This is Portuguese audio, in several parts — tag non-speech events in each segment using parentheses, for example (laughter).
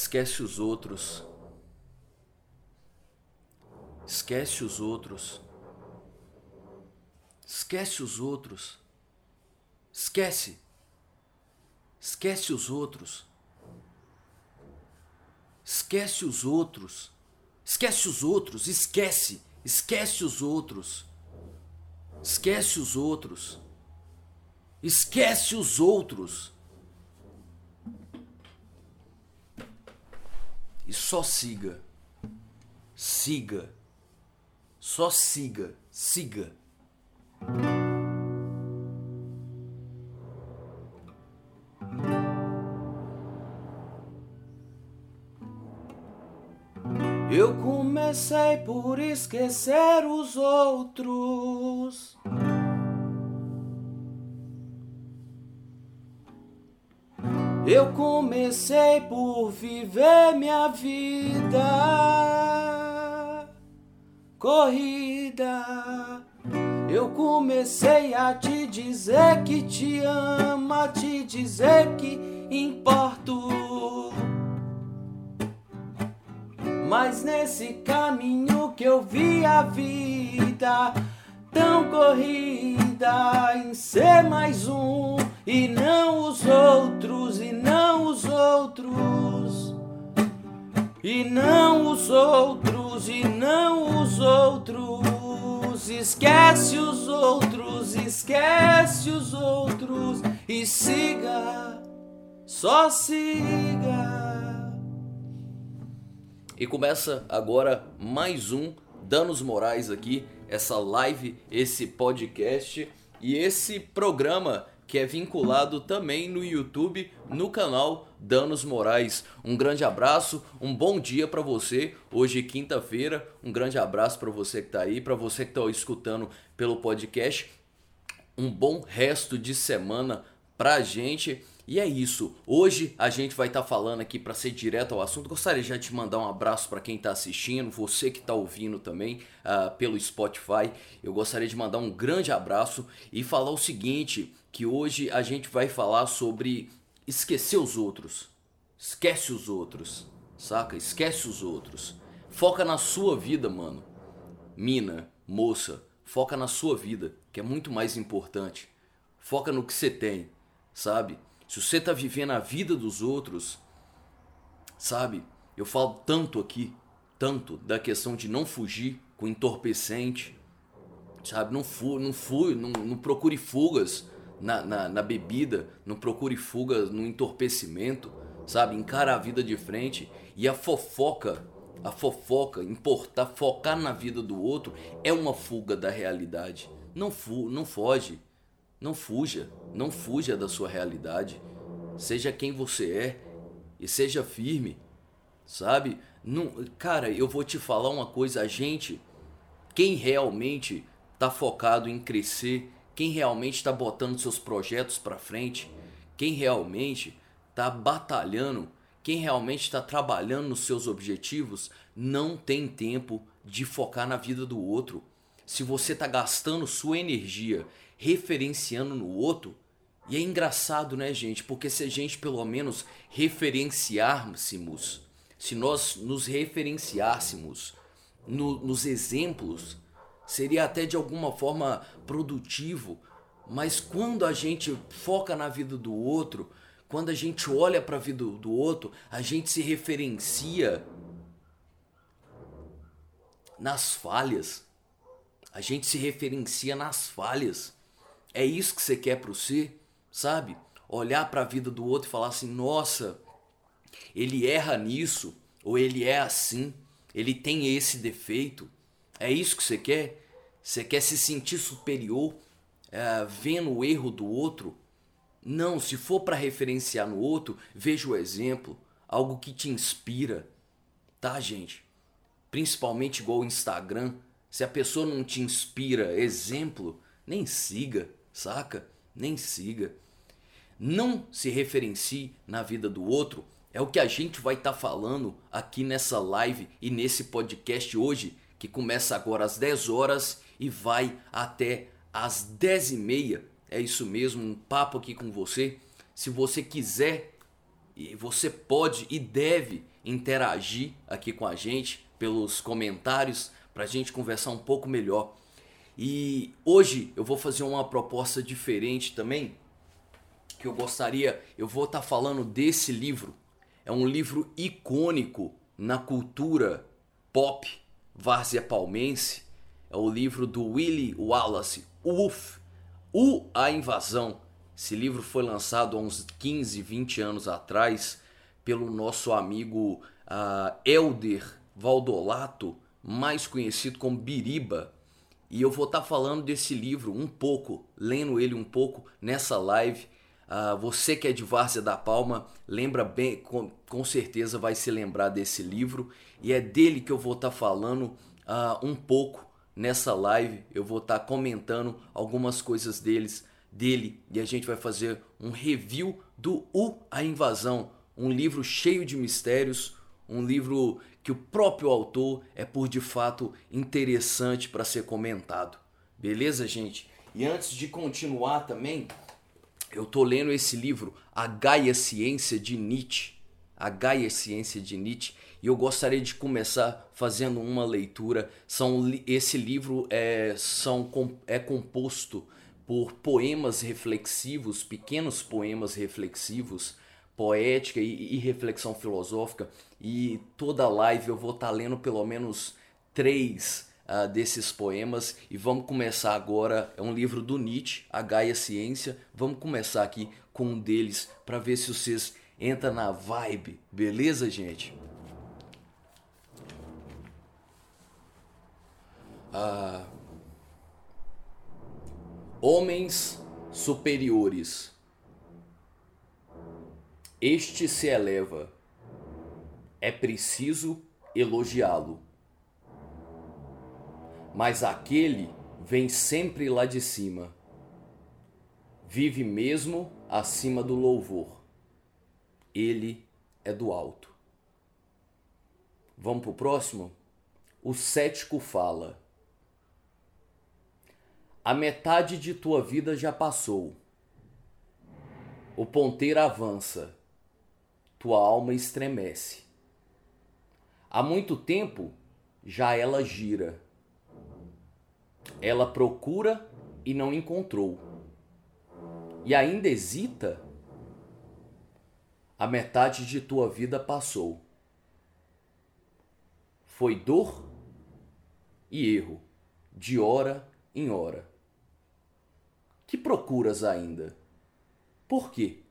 Esquece os outros. Esquece os outros. Esquece os outros. Esquece. Esquece os outros. Esquece os outros. Esquece os outros. Esquece. Esquece os outros. Esquece os outros. Esquece os outros. E só siga. Siga. Só siga. Siga. Eu comecei por esquecer os outros. Eu comecei por viver minha vida corrida. Eu comecei a te dizer que te amo, a te dizer que importo. Mas nesse caminho que eu vi a vida tão corrida em ser mais um e não os outros, e não os outros, e não os outros, e não os outros. Esquece os outros, esquece os outros e siga, só siga. E começa agora mais um Danos Morais aqui, essa live, esse podcast e esse programa que é vinculado também no YouTube, no canal Danos Morais. Um grande abraço, um bom dia para você. Hoje quinta-feira, um grande abraço para você que tá aí, para você que tá escutando pelo podcast. Um bom resto de semana pra gente. E é isso. Hoje a gente vai estar tá falando aqui para ser direto ao assunto. Gostaria já de mandar um abraço para quem está assistindo, você que está ouvindo também uh, pelo Spotify. Eu gostaria de mandar um grande abraço e falar o seguinte: que hoje a gente vai falar sobre esquecer os outros. Esquece os outros, saca? Esquece os outros. Foca na sua vida, mano. Mina, moça, foca na sua vida, que é muito mais importante. Foca no que você tem, sabe? Se você está vivendo a vida dos outros, sabe? Eu falo tanto aqui, tanto da questão de não fugir com entorpecente, sabe? Não, fu não, fu não, não procure fugas na, na, na, bebida, não procure fugas no entorpecimento, sabe? Encara a vida de frente e a fofoca, a fofoca, importar, focar na vida do outro é uma fuga da realidade. Não, fu não foge, não fuja, não fuja da sua realidade. Seja quem você é e seja firme, sabe? Não, cara, eu vou te falar uma coisa, a gente, quem realmente tá focado em crescer, quem realmente está botando seus projetos para frente, quem realmente tá batalhando, quem realmente está trabalhando nos seus objetivos, não tem tempo de focar na vida do outro. Se você tá gastando sua energia referenciando no outro. E é engraçado, né, gente? Porque se a gente pelo menos referenciássemos, se nós nos referenciássemos no, nos exemplos, seria até de alguma forma produtivo. Mas quando a gente foca na vida do outro, quando a gente olha para a vida do outro, a gente se referencia nas falhas. A gente se referencia nas falhas. É isso que você quer para você, sabe? Olhar para a vida do outro e falar assim: "Nossa, ele erra nisso ou ele é assim, ele tem esse defeito". É isso que você quer? Você quer se sentir superior é, vendo o erro do outro? Não, se for para referenciar no outro, veja o exemplo, algo que te inspira, tá, gente? Principalmente igual o Instagram, se a pessoa não te inspira exemplo, nem siga saca? Nem siga. Não se referencie na vida do outro. É o que a gente vai estar tá falando aqui nessa live e nesse podcast hoje, que começa agora às 10 horas e vai até às 10 e meia. É isso mesmo, um papo aqui com você. Se você quiser você pode e deve interagir aqui com a gente pelos comentários para a gente conversar um pouco melhor. E hoje eu vou fazer uma proposta diferente também, que eu gostaria, eu vou estar tá falando desse livro. É um livro icônico na cultura pop várzea palmense. É o livro do Willie Wallace, Wolf, O A Invasão. Esse livro foi lançado há uns 15, 20 anos atrás pelo nosso amigo uh, Elder Valdolato, mais conhecido como Biriba. E eu vou estar tá falando desse livro um pouco, lendo ele um pouco nessa live. Uh, você que é de Várzea da Palma, lembra bem, com, com, certeza vai se lembrar desse livro. E é dele que eu vou estar tá falando uh, um pouco nessa live. Eu vou estar tá comentando algumas coisas deles, dele e a gente vai fazer um review do U A Invasão, um livro cheio de mistérios, um livro que o próprio autor é por de fato interessante para ser comentado. Beleza, gente? E antes de continuar também, eu tô lendo esse livro, A Gaia Ciência de Nietzsche. A Gaia Ciência de Nietzsche. E eu gostaria de começar fazendo uma leitura. São, esse livro é, são, é composto por poemas reflexivos, pequenos poemas reflexivos, poética e, e reflexão filosófica. E toda live eu vou estar tá lendo pelo menos três uh, desses poemas. E vamos começar agora. É um livro do Nietzsche, A Gaia Ciência. Vamos começar aqui com um deles para ver se vocês entram na vibe. Beleza, gente? Ah, homens superiores este se eleva. É preciso elogiá-lo. Mas aquele vem sempre lá de cima. Vive mesmo acima do louvor. Ele é do alto. Vamos para o próximo? O cético fala. A metade de tua vida já passou. O ponteiro avança tua alma estremece. Há muito tempo já ela gira. Ela procura e não encontrou. E ainda hesita? A metade de tua vida passou. Foi dor e erro, de hora em hora. Que procuras ainda? Por quê?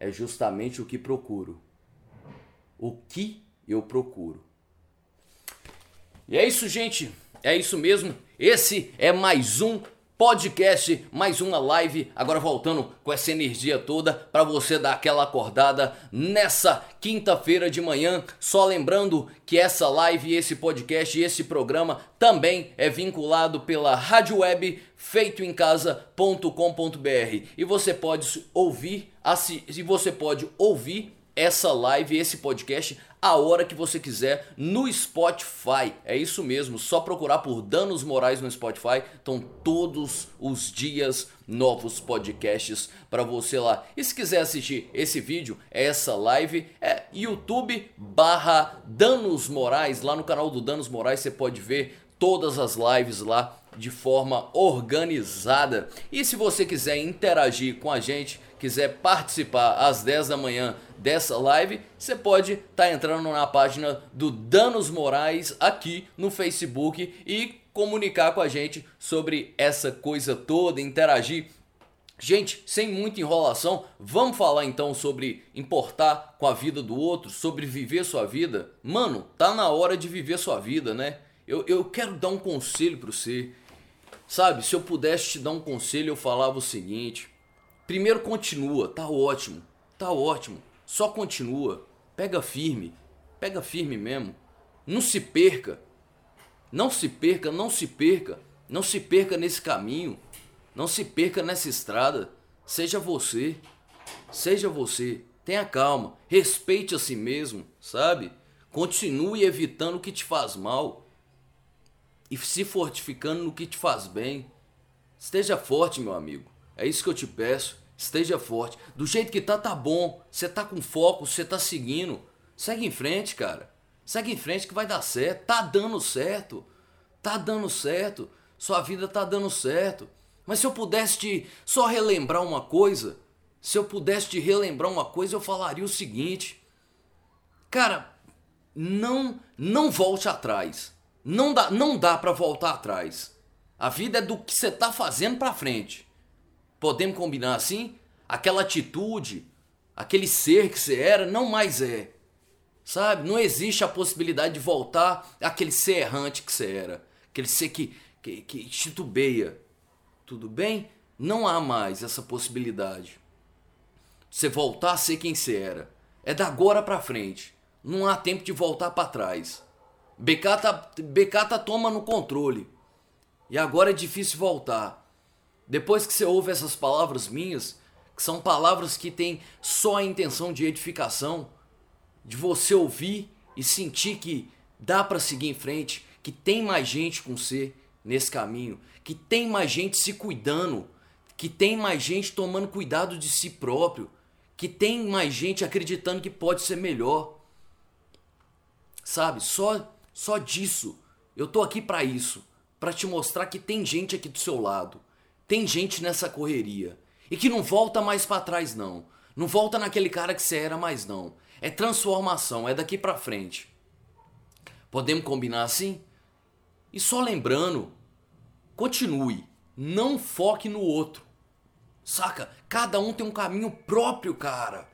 é justamente o que procuro. O que eu procuro. E é isso, gente. É isso mesmo. Esse é mais um podcast, mais uma live. Agora voltando com essa energia toda para você dar aquela acordada nessa quinta-feira de manhã. Só lembrando que essa live, esse podcast esse programa também é vinculado pela rádio web feitoemcasa.com.br e você pode ouvir, e você pode ouvir essa live, esse podcast a hora que você quiser no Spotify. É isso mesmo, só procurar por Danos Morais no Spotify. Estão todos os dias novos podcasts para você lá. E se quiser assistir esse vídeo, essa live, é YouTube barra Danos Morais. Lá no canal do Danos Morais você pode ver todas as lives lá de forma organizada. E se você quiser interagir com a gente, quiser participar às 10 da manhã dessa live, você pode estar tá entrando na página do Danos Morais aqui no Facebook e comunicar com a gente sobre essa coisa toda, interagir. Gente, sem muita enrolação, vamos falar então sobre importar com a vida do outro, sobre viver sua vida? Mano, tá na hora de viver sua vida, né? Eu, eu quero dar um conselho para você. Sabe, se eu pudesse te dar um conselho, eu falava o seguinte: primeiro continua, tá ótimo, tá ótimo, só continua, pega firme, pega firme mesmo, não se perca, não se perca, não se perca, não se perca nesse caminho, não se perca nessa estrada, seja você, seja você, tenha calma, respeite a si mesmo, sabe? Continue evitando o que te faz mal. E se fortificando no que te faz bem. Esteja forte, meu amigo. É isso que eu te peço. Esteja forte. Do jeito que tá, tá bom. Você tá com foco, você tá seguindo. Segue em frente, cara. Segue em frente que vai dar certo. Tá dando certo. Tá dando certo. Sua vida tá dando certo. Mas se eu pudesse te só relembrar uma coisa, se eu pudesse te relembrar uma coisa, eu falaria o seguinte: Cara, não não volte atrás. Não dá, não dá para voltar atrás. A vida é do que você tá fazendo para frente. Podemos combinar assim? Aquela atitude, aquele ser que você era, não mais é. Sabe? Não existe a possibilidade de voltar àquele ser errante que você era. Aquele ser que, que, que titubeia. Tudo bem? Não há mais essa possibilidade. Você voltar a ser quem você era. É da agora pra frente. Não há tempo de voltar para trás. Becata, Becata toma no controle. E agora é difícil voltar. Depois que você ouve essas palavras minhas, que são palavras que têm só a intenção de edificação, de você ouvir e sentir que dá para seguir em frente, que tem mais gente com você nesse caminho, que tem mais gente se cuidando, que tem mais gente tomando cuidado de si próprio, que tem mais gente acreditando que pode ser melhor. Sabe? Só só disso. Eu tô aqui para isso, para te mostrar que tem gente aqui do seu lado tem gente nessa correria e que não volta mais para trás não. Não volta naquele cara que você era mais não. É transformação, é daqui para frente. Podemos combinar assim? E só lembrando, continue, não foque no outro. Saca? Cada um tem um caminho próprio, cara.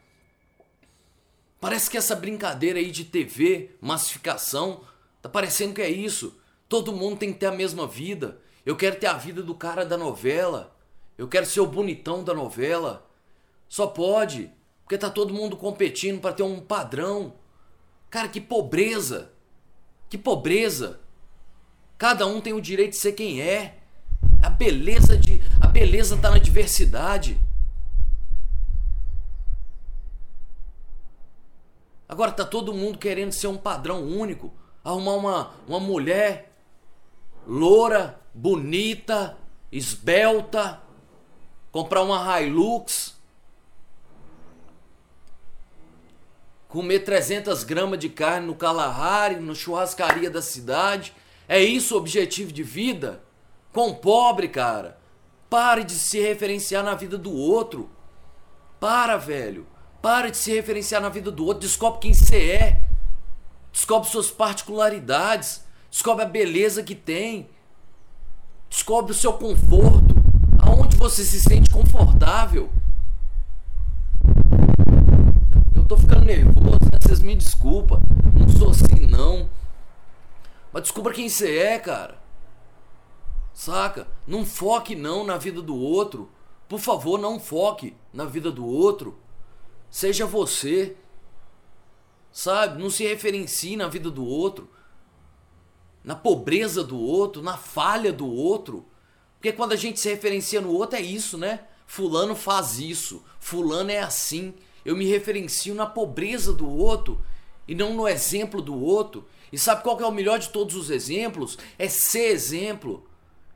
Parece que essa brincadeira aí de TV, massificação, tá parecendo que é isso. Todo mundo tem que ter a mesma vida. Eu quero ter a vida do cara da novela. Eu quero ser o bonitão da novela. Só pode, porque tá todo mundo competindo para ter um padrão. Cara, que pobreza. Que pobreza. Cada um tem o direito de ser quem é. A beleza de a beleza tá na diversidade. Agora tá todo mundo querendo ser um padrão único, arrumar uma, uma mulher loura, bonita, esbelta, comprar uma Hilux, comer 300 gramas de carne no Kalahari, no churrascaria da cidade. É isso o objetivo de vida? Com pobre, cara. Pare de se referenciar na vida do outro. Para, velho. Pare de se referenciar na vida do outro. Descobre quem você é. Descobre suas particularidades. Descobre a beleza que tem. Descobre o seu conforto. Aonde você se sente confortável. Eu tô ficando nervoso, né? Vocês me desculpa. Não sou assim, não. Mas descubra quem você é, cara. Saca? Não foque não na vida do outro. Por favor, não foque na vida do outro. Seja você. Sabe? Não se referencie na vida do outro na pobreza do outro, na falha do outro. Porque quando a gente se referencia no outro é isso, né? Fulano faz isso, fulano é assim. Eu me referencio na pobreza do outro e não no exemplo do outro. E sabe qual é o melhor de todos os exemplos? É ser exemplo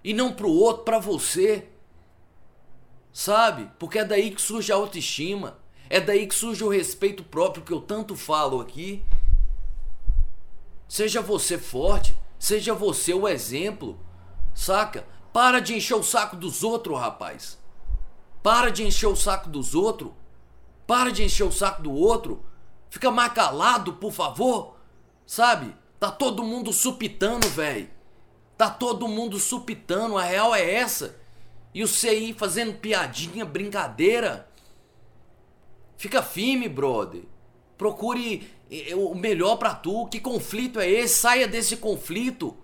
e não pro outro, para você. Sabe? Porque é daí que surge a autoestima. É daí que surge o respeito próprio que eu tanto falo aqui. Seja você forte, Seja você o exemplo, saca? Para de encher o saco dos outros, rapaz. Para de encher o saco dos outros. Para de encher o saco do outro. Fica mais calado, por favor. Sabe? Tá todo mundo supitando, velho. Tá todo mundo supitando, a real é essa. E o CI fazendo piadinha, brincadeira. Fica firme, brother. Procure o melhor para tu. Que conflito é esse? Saia desse conflito.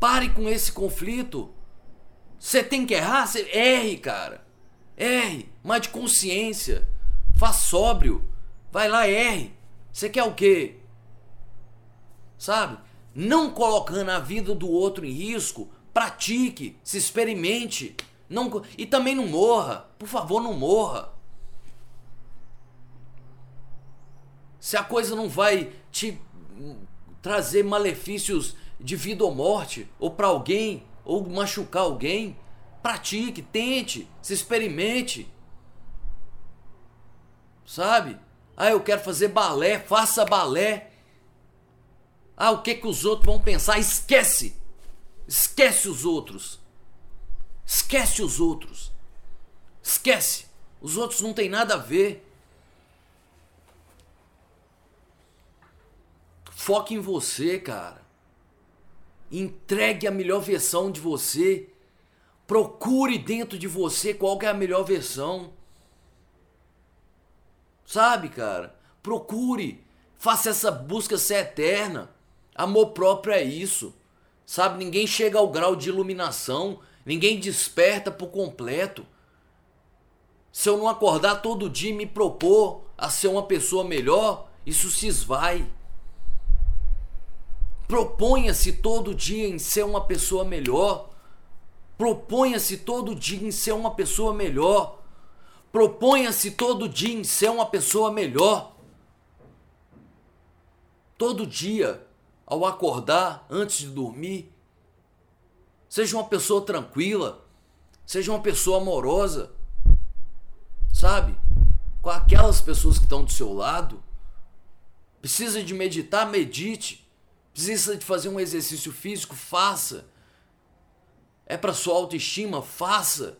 Pare com esse conflito. Você tem que errar? Você erre, cara. Erre, mas de consciência. Faz sóbrio. Vai lá, erre. Você quer o quê? Sabe? Não colocando a vida do outro em risco, pratique, se experimente. Não, e também não morra. Por favor, não morra. Se a coisa não vai te trazer malefícios de vida ou morte, ou para alguém, ou machucar alguém, pratique, tente, se experimente. Sabe? Ah, eu quero fazer balé, faça balé. Ah, o que que os outros vão pensar? Esquece. Esquece os outros. Esquece os outros. Esquece. Os outros não tem nada a ver. Foque em você, cara. Entregue a melhor versão de você. Procure dentro de você qual é a melhor versão. Sabe, cara? Procure. Faça essa busca ser eterna. Amor próprio é isso. Sabe? Ninguém chega ao grau de iluminação. Ninguém desperta por completo. Se eu não acordar todo dia e me propor a ser uma pessoa melhor, isso se esvai. Proponha-se todo dia em ser uma pessoa melhor. Proponha-se todo dia em ser uma pessoa melhor. Proponha-se todo dia em ser uma pessoa melhor. Todo dia, ao acordar, antes de dormir, seja uma pessoa tranquila, seja uma pessoa amorosa, sabe? Com aquelas pessoas que estão do seu lado. Precisa de meditar, medite. Precisa de fazer um exercício físico? Faça. É para sua autoestima? Faça.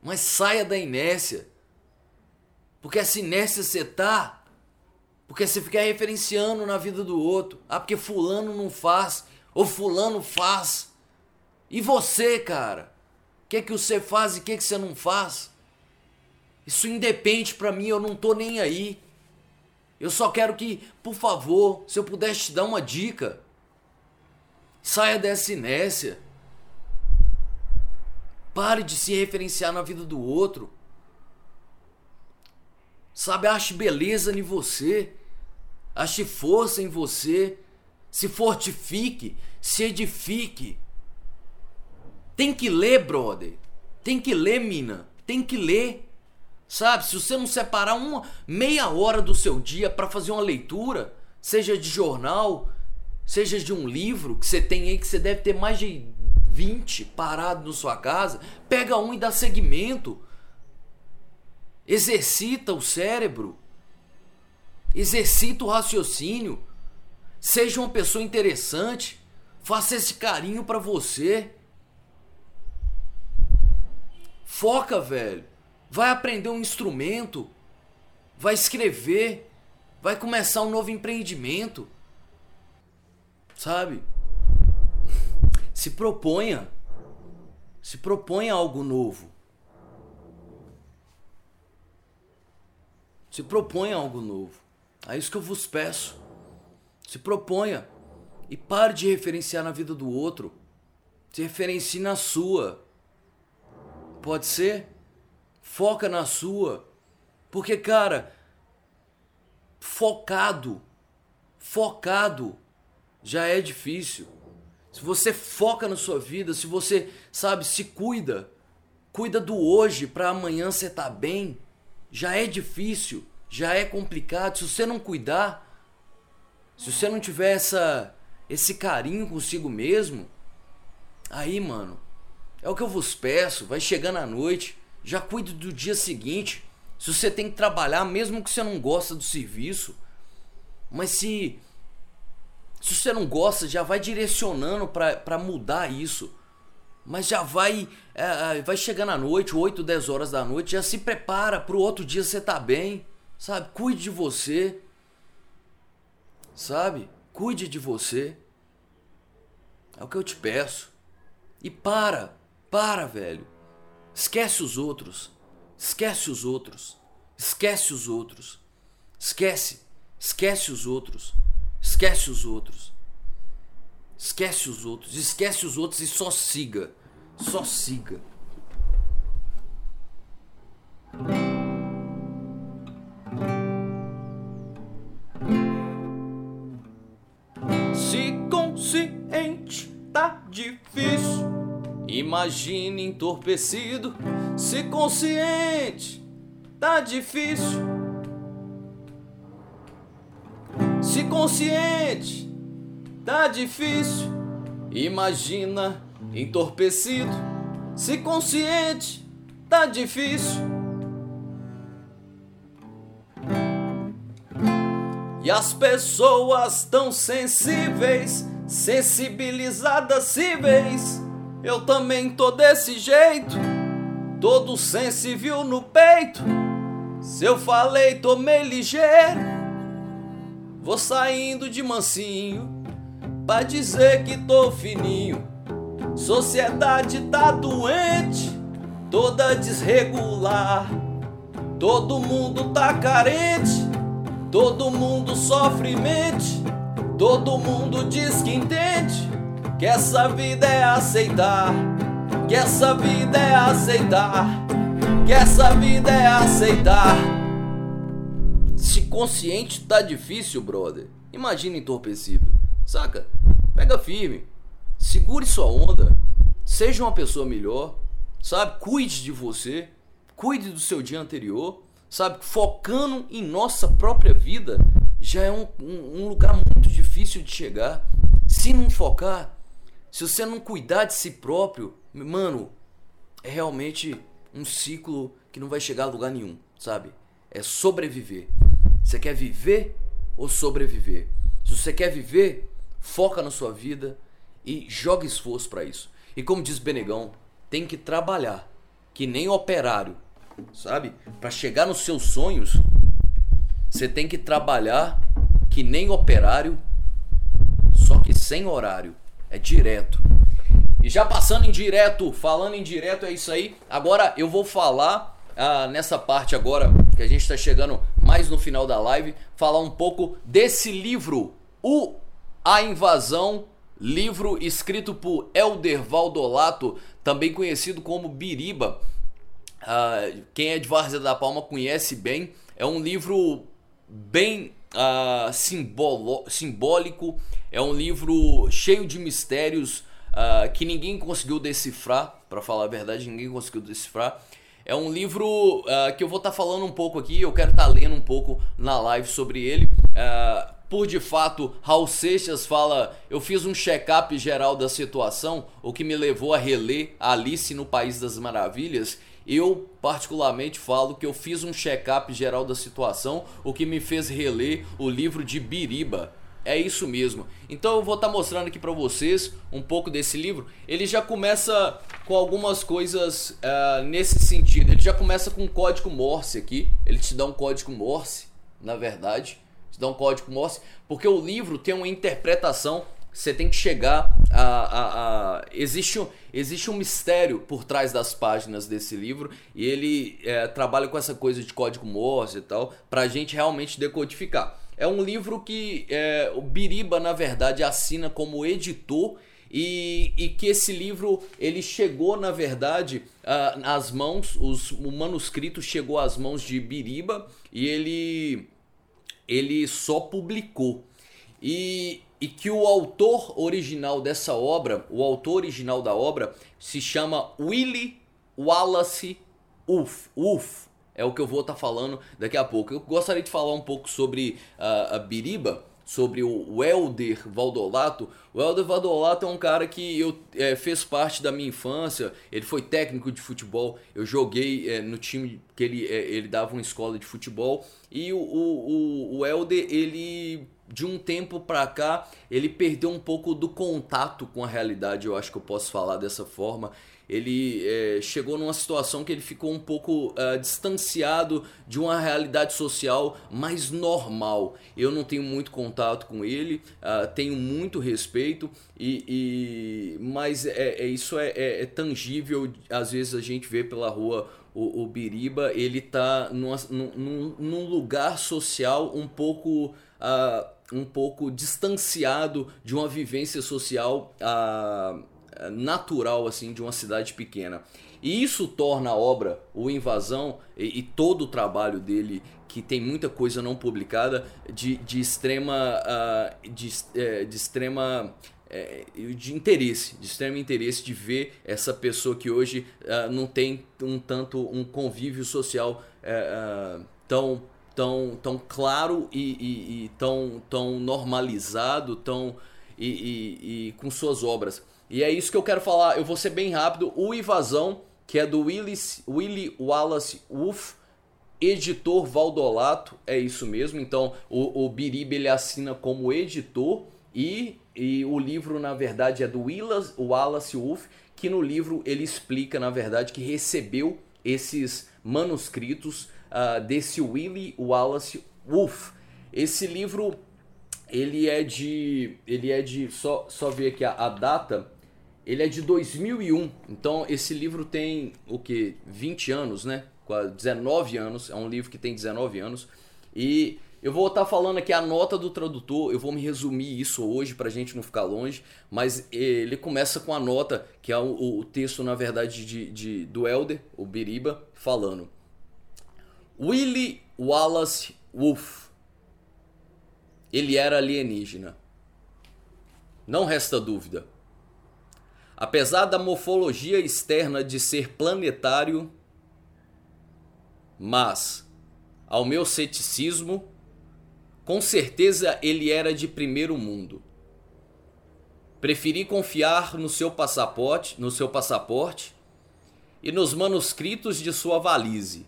Mas saia da inércia. Porque essa inércia você tá. Porque você fica referenciando na vida do outro. Ah, porque fulano não faz. Ou fulano faz. E você, cara? O que, é que você faz e o que, é que você não faz? Isso independe para mim, eu não tô nem aí. Eu só quero que, por favor, se eu pudesse te dar uma dica, saia dessa inércia. Pare de se referenciar na vida do outro. Sabe, ache beleza em você. Ache força em você. Se fortifique, se edifique. Tem que ler, brother. Tem que ler, mina. Tem que ler. Sabe? Se você não separar uma meia hora do seu dia para fazer uma leitura, seja de jornal, seja de um livro que você tem aí que você deve ter mais de 20 parado na sua casa, pega um e dá segmento. Exercita o cérebro. Exercita o raciocínio. Seja uma pessoa interessante. Faça esse carinho para você. Foca, velho vai aprender um instrumento, vai escrever, vai começar um novo empreendimento. Sabe? (laughs) Se proponha. Se proponha algo novo. Se proponha algo novo. É isso que eu vos peço. Se proponha. E pare de referenciar na vida do outro. Se referencie na sua. Pode ser? Foca na sua. Porque, cara, focado, focado já é difícil. Se você foca na sua vida, se você, sabe, se cuida, cuida do hoje para amanhã você tá bem, já é difícil, já é complicado. Se você não cuidar, se você não tiver essa, esse carinho consigo mesmo, aí, mano, é o que eu vos peço. Vai chegando a noite, já cuide do dia seguinte. Se você tem que trabalhar, mesmo que você não gosta do serviço, mas se se você não gosta, já vai direcionando para mudar isso. Mas já vai é, é vai chegando à noite, 8, 10 horas da noite, já se prepara para o outro dia você tá bem, sabe? Cuide de você. Sabe? Cuide de você. É o que eu te peço. E para, para, velho. Esquece os outros. Esquece os outros. Esquece os outros. Esquece. Esquece os outros. Esquece os outros. Esquece os outros. Esquece os outros e só siga. Só siga. Imagine entorpecido, se consciente, tá difícil. Se consciente, tá difícil. Imagina entorpecido, se consciente, tá difícil. E as pessoas tão sensíveis, sensibilizadas cíveis. Eu também tô desse jeito, todo sensível no peito. Se eu falei, tomei ligeiro. Vou saindo de mansinho pra dizer que tô fininho. Sociedade tá doente, toda desregular. Todo mundo tá carente Todo mundo sofre mente, todo mundo diz que entende que essa vida é aceitar, que essa vida é aceitar, que essa vida é aceitar. Se consciente tá difícil, brother. Imagina entorpecido, saca? Pega firme, segure sua onda, seja uma pessoa melhor, sabe? Cuide de você, cuide do seu dia anterior sabe? Focando em nossa própria vida já é um, um, um lugar muito difícil de chegar. Se não focar, se você não cuidar de si próprio, mano, é realmente um ciclo que não vai chegar a lugar nenhum, sabe? É sobreviver. Você quer viver ou sobreviver? Se você quer viver, foca na sua vida e joga esforço para isso. E como diz Benegão, tem que trabalhar, que nem operário sabe? Para chegar nos seus sonhos, você tem que trabalhar que nem operário, só que sem horário, é direto. E já passando em direto, falando em direto, é isso aí. Agora eu vou falar ah, nessa parte agora, que a gente está chegando mais no final da live, falar um pouco desse livro, O A Invasão, livro escrito por Elder Valdolato, também conhecido como Biriba. Uh, quem é de Várzea da Palma conhece bem. É um livro bem uh, simbolo, simbólico, é um livro cheio de mistérios uh, que ninguém conseguiu decifrar, para falar a verdade, ninguém conseguiu decifrar. É um livro uh, que eu vou estar tá falando um pouco aqui, eu quero estar tá lendo um pouco na live sobre ele. por de fato, Raul Seixas fala: Eu fiz um check-up geral da situação, o que me levou a reler Alice no País das Maravilhas. Eu, particularmente, falo que eu fiz um check-up geral da situação, o que me fez reler o livro de Biriba. É isso mesmo. Então eu vou estar tá mostrando aqui para vocês um pouco desse livro. Ele já começa com algumas coisas uh, nesse sentido. Ele já começa com um código Morse aqui. Ele te dá um código Morse, na verdade. Te dá um código Morse, porque o livro tem uma interpretação você tem que chegar a, a, a, existe um, existe um mistério por trás das páginas desse livro e ele é, trabalha com essa coisa de código Morse e tal para a gente realmente decodificar. É um livro que é, o Biriba na verdade assina como editor e, e, que esse livro ele chegou na verdade às mãos os, o manuscrito chegou às mãos de Biriba e ele ele só publicou. E e que o autor original dessa obra, o autor original da obra, se chama Willie Wallace Uff. Uff é o que eu vou estar tá falando daqui a pouco. Eu gostaria de falar um pouco sobre uh, a Biriba, sobre o Helder Valdolato. O Helder Valdolato é um cara que eu, é, fez parte da minha infância. Ele foi técnico de futebol. Eu joguei é, no time que ele, é, ele dava uma escola de futebol. E o, o, o Helder, ele de um tempo para cá, ele perdeu um pouco do contato com a realidade, eu acho que eu posso falar dessa forma. Ele é, chegou numa situação que ele ficou um pouco uh, distanciado de uma realidade social mais normal. Eu não tenho muito contato com ele, uh, tenho muito respeito, e, e mas é, é isso é, é, é, tangível. Às vezes a gente vê pela rua o, o Biriba, ele tá numa, num, num lugar social um pouco. Uh, um pouco distanciado de uma vivência social uh, natural assim de uma cidade pequena. E isso torna a obra, o Invasão e, e todo o trabalho dele, que tem muita coisa não publicada, de, de extrema, uh, de, é, de extrema é, de interesse, de extremo interesse de ver essa pessoa que hoje uh, não tem um tanto um convívio social uh, tão tão, tão claro e, e, e tão, tão normalizado, tão e, e, e, com suas obras. E é isso que eu quero falar. Eu vou ser bem rápido. O Invasão, que é do Willis, Willie Wallace Wolff, editor Valdolato, é isso mesmo. Então o, o Biriba ele assina como editor e, e o livro na verdade é do Willas, Wallace Wolff, que no livro ele explica na verdade que recebeu esses manuscritos uh, desse Willie Wallace Wolff. Esse livro ele é de ele é de só só ver aqui a, a data ele é de 2001 então esse livro tem o que 20 anos né? 19 anos é um livro que tem 19 anos. E eu vou estar falando aqui a nota do tradutor eu vou me resumir isso hoje para a gente não ficar longe mas ele começa com a nota que é o, o texto na verdade de, de do Elder o Biriba falando. Willie Wallace Wolff ele era alienígena. Não resta dúvida. Apesar da morfologia externa de ser planetário, mas, ao meu ceticismo, com certeza ele era de primeiro mundo. Preferi confiar no seu passaporte, no seu passaporte e nos manuscritos de sua valise.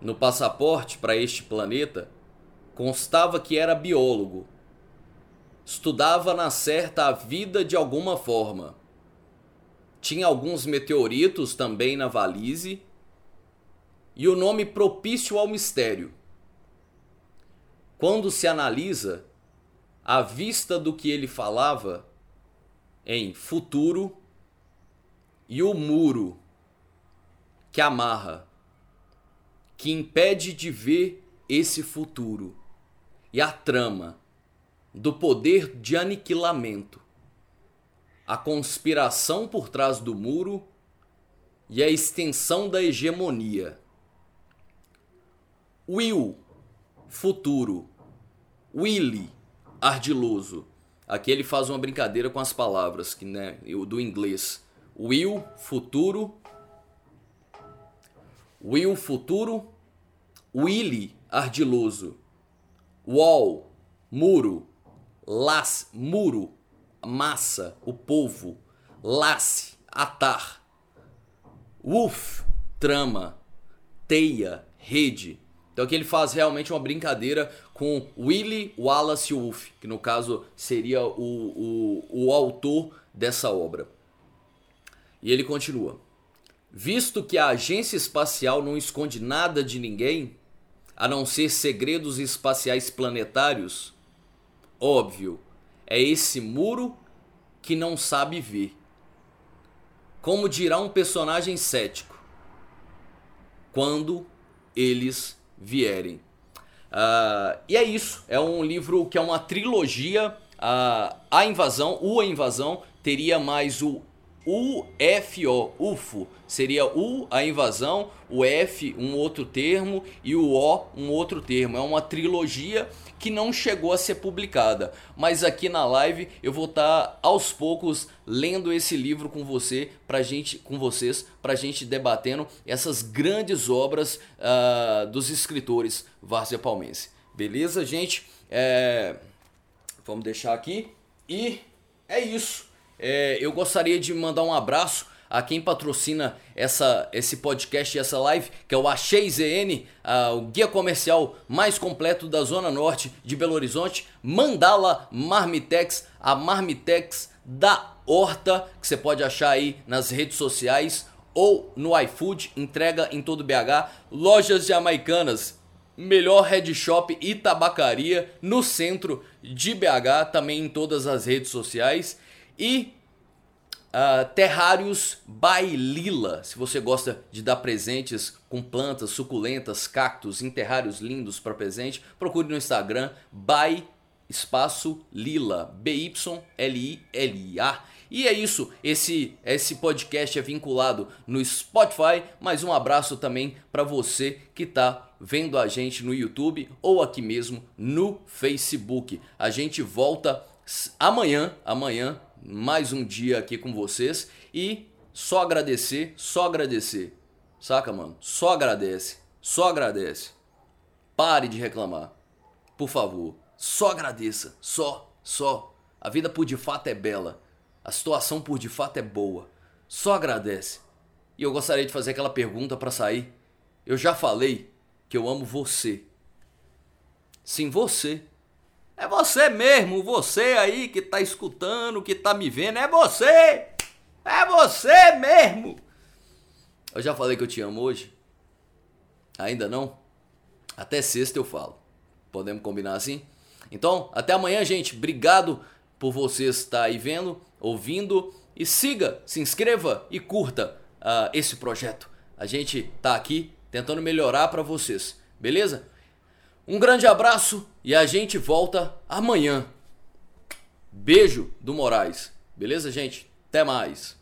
No passaporte para este planeta Constava que era biólogo. Estudava na certa a vida de alguma forma. Tinha alguns meteoritos também na valise e o nome propício ao mistério. Quando se analisa, à vista do que ele falava em futuro e o muro que amarra, que impede de ver esse futuro e a trama do poder de aniquilamento, a conspiração por trás do muro e a extensão da hegemonia. Will, futuro. Willy, ardiloso. Aqui ele faz uma brincadeira com as palavras que, né, do inglês. Will, futuro. Will, futuro. Willy, ardiloso wall, muro, las, muro, massa, o povo, lace, atar, wolf, trama, teia, rede. Então aqui ele faz realmente uma brincadeira com Willie Wallace Wolff, que no caso seria o, o, o autor dessa obra. E ele continua: Visto que a agência espacial não esconde nada de ninguém, a não ser segredos espaciais planetários? Óbvio, é esse muro que não sabe ver. Como dirá um personagem cético, quando eles vierem. Uh, e é isso, é um livro que é uma trilogia. Uh, a invasão, o A Invasão, teria mais o UFO, UFO, seria U a invasão, o F um outro termo e o O um outro termo. É uma trilogia que não chegou a ser publicada, mas aqui na live eu vou estar tá, aos poucos lendo esse livro com você, pra gente, com vocês, pra gente debatendo essas grandes obras uh, dos escritores Várzea Palmense. Beleza, gente? É... Vamos deixar aqui e é isso. É, eu gostaria de mandar um abraço a quem patrocina essa, esse podcast e essa live, que é o Achei ZN, uh, o guia comercial mais completo da Zona Norte de Belo Horizonte. Mandala Marmitex, a Marmitex da Horta, que você pode achar aí nas redes sociais ou no iFood, entrega em todo BH. Lojas Jamaicanas, melhor head shop e tabacaria no centro de BH, também em todas as redes sociais. E uh, Terrários by Lila, se você gosta de dar presentes com plantas suculentas, cactos em terrários lindos para presente, procure no Instagram by espaço Lila, B-Y-L-I-L-I-A. E é isso, esse, esse podcast é vinculado no Spotify, mas um abraço também para você que está vendo a gente no YouTube ou aqui mesmo no Facebook. A gente volta amanhã, amanhã mais um dia aqui com vocês e só agradecer, só agradecer. Saca, mano? Só agradece, só agradece. Pare de reclamar. Por favor, só agradeça, só, só. A vida por de fato é bela. A situação por de fato é boa. Só agradece. E eu gostaria de fazer aquela pergunta para sair. eu já falei que eu amo você. Sim, você. É você mesmo, você aí que tá escutando, que tá me vendo, é você! É você mesmo! Eu já falei que eu te amo hoje? Ainda não? Até sexta eu falo. Podemos combinar assim? Então, até amanhã, gente. Obrigado por você estar aí vendo, ouvindo. E siga, se inscreva e curta uh, esse projeto. A gente tá aqui tentando melhorar para vocês, beleza? Um grande abraço e a gente volta amanhã. Beijo do Moraes. Beleza, gente? Até mais.